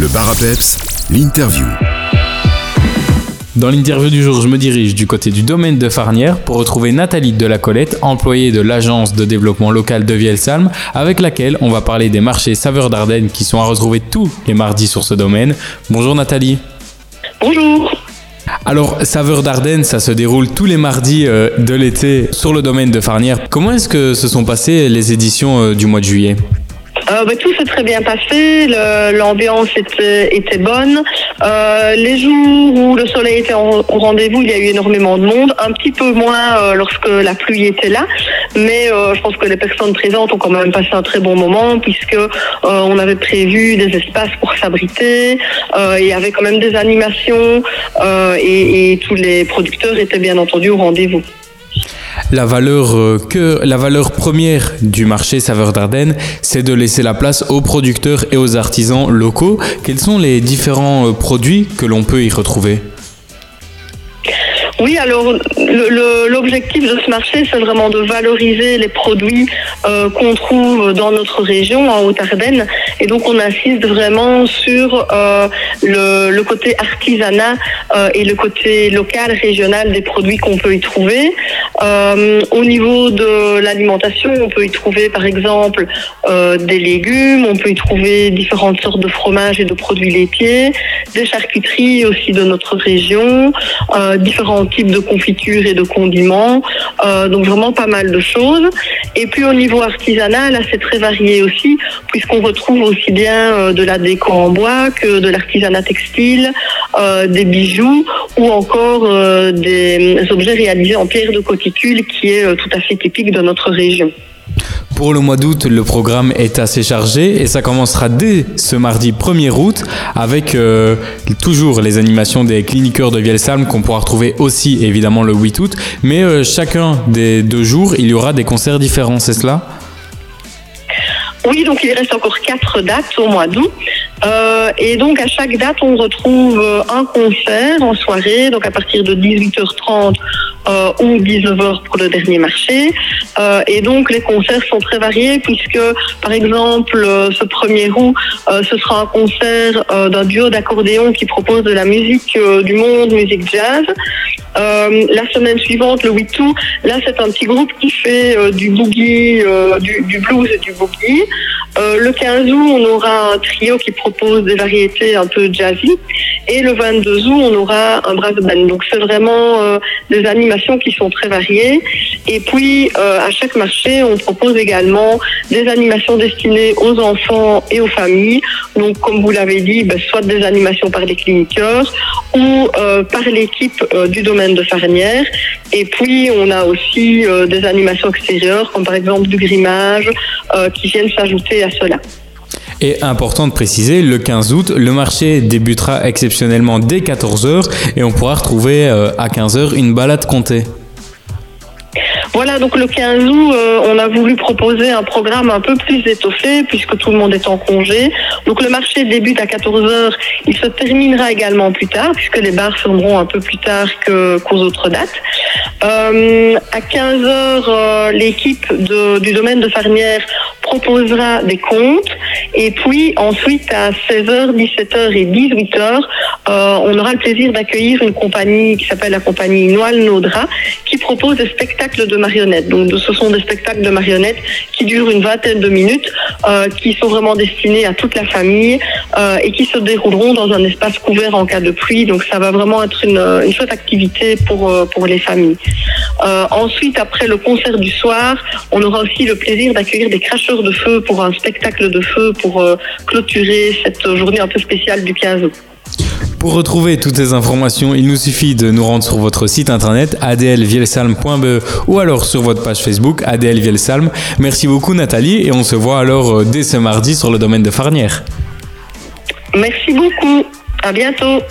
Le bar l'interview. Dans l'interview du jour, je me dirige du côté du domaine de Farnière pour retrouver Nathalie de la Colette, employée de l'agence de développement local de Vielsalm, avec laquelle on va parler des marchés saveurs d'Ardennes qui sont à retrouver tous les mardis sur ce domaine. Bonjour Nathalie. Bonjour. Alors, Saveurs d'Ardennes, ça se déroule tous les mardis euh, de l'été sur le domaine de Farnière. Comment est-ce que se sont passées les éditions euh, du mois de juillet? Euh, bah, tout s'est très bien passé, l'ambiance était, bonne. Euh, les jours où le soleil était au rendez-vous, il y a eu énormément de monde, un petit peu moins euh, lorsque la pluie était là, mais je pense que les personnes présentes ont quand même passé un très bon moment puisque on avait prévu des espaces pour s'abriter, il y avait quand même des animations et tous les producteurs étaient bien entendu au rendez-vous. La valeur, euh, la valeur première du marché Saveurs d'Ardennes, c'est de laisser la place aux producteurs et aux artisans locaux. Quels sont les différents euh, produits que l'on peut y retrouver? Oui, alors l'objectif de ce marché, c'est vraiment de valoriser les produits euh, qu'on trouve dans notre région, en Haute-Ardenne. Et donc, on insiste vraiment sur euh, le, côté artisanat euh, et le côté local, régional des produits qu'on peut y trouver. Euh, au niveau de l'alimentation, on peut y trouver, par exemple, des légumes, on peut y trouver différentes sortes de fromages et de produits laitiers, des charcuteries aussi de notre région, différents types de confitures et de condiments, donc vraiment pas mal de choses. Et puis au niveau artisanal, c'est très varié aussi, puisqu'on retrouve aussi bien euh, de la déco en bois que de l'artisanat textile, euh, des bijoux ou encore euh, des objets réalisés en pierre de coticule qui est tout à fait typique de notre région. Pour le mois d'août, le programme est assez chargé et ça commencera dès ce mardi 1er août avec toujours les animations des cliniqueurs de Vielsalm qu'on pourra retrouver aussi évidemment le 8 août. Mais chacun des deux jours, il y aura des concerts différents, cela? Oui, donc il reste encore quatre dates au mois d'août. Euh, et donc à chaque date, on retrouve euh, un concert en soirée, donc à partir de 18h30 euh, ou 19h pour le dernier marché. Euh, et donc les concerts sont très variés puisque, par exemple, ce 1er août, ce sera un concert d'un duo d'accordéon qui propose de la musique du monde, musique jazz. Euh, la semaine suivante, le 8 août, là c'est un petit groupe qui fait euh, du boogie, euh, du, du blues et du boogie. Euh, le 15 août, on aura un trio qui propose des variétés un peu jazzy. Et le 22 août, on aura un brass band. Donc c'est vraiment euh, des animations qui sont très variées. Et puis euh, à chaque marché, on propose également des animations destinées aux enfants et aux familles. Donc comme vous l'avez dit, ben, soit des animations par les cliniqueurs ou euh, par l'équipe euh, du domaine de Farnière. Et puis on a aussi des animations extérieures, comme par exemple du grimage, qui viennent s'ajouter à cela. Et important de préciser, le 15 août, le marché débutera exceptionnellement dès 14h et on pourra retrouver à 15h une balade comptée. Voilà, donc le 15 août, euh, on a voulu proposer un programme un peu plus étoffé puisque tout le monde est en congé. Donc le marché débute à 14h, il se terminera également plus tard puisque les bars fermeront un peu plus tard que- qu'aux autres dates. Euh, à 15h, euh, l'équipe du domaine de Farnière proposera des comptes et puis ensuite à 16h, 17h et 18h, euh, on aura le plaisir d'accueillir une compagnie qui s'appelle la compagnie Noël Naudra propose des spectacles de marionnettes. Donc ce sont des spectacles de marionnettes qui durent une vingtaine de minutes, euh, qui sont vraiment destinés à toute la famille euh, et qui se dérouleront dans un espace couvert en cas de pluie. Donc ça va vraiment être une, une chouette activité pour, euh, pour les familles. Euh, ensuite, après le concert du soir, on aura aussi le plaisir d'accueillir des cracheurs de feu pour un spectacle de feu pour euh, clôturer cette journée un peu spéciale du 15 août. Pour retrouver toutes ces informations, il nous suffit de nous rendre sur votre site internet adlvielsalm.be ou alors sur votre page Facebook adlvielsalm. Merci beaucoup Nathalie et on se voit alors euh, dès ce mardi sur le domaine de Farnière. Merci beaucoup. À bientôt.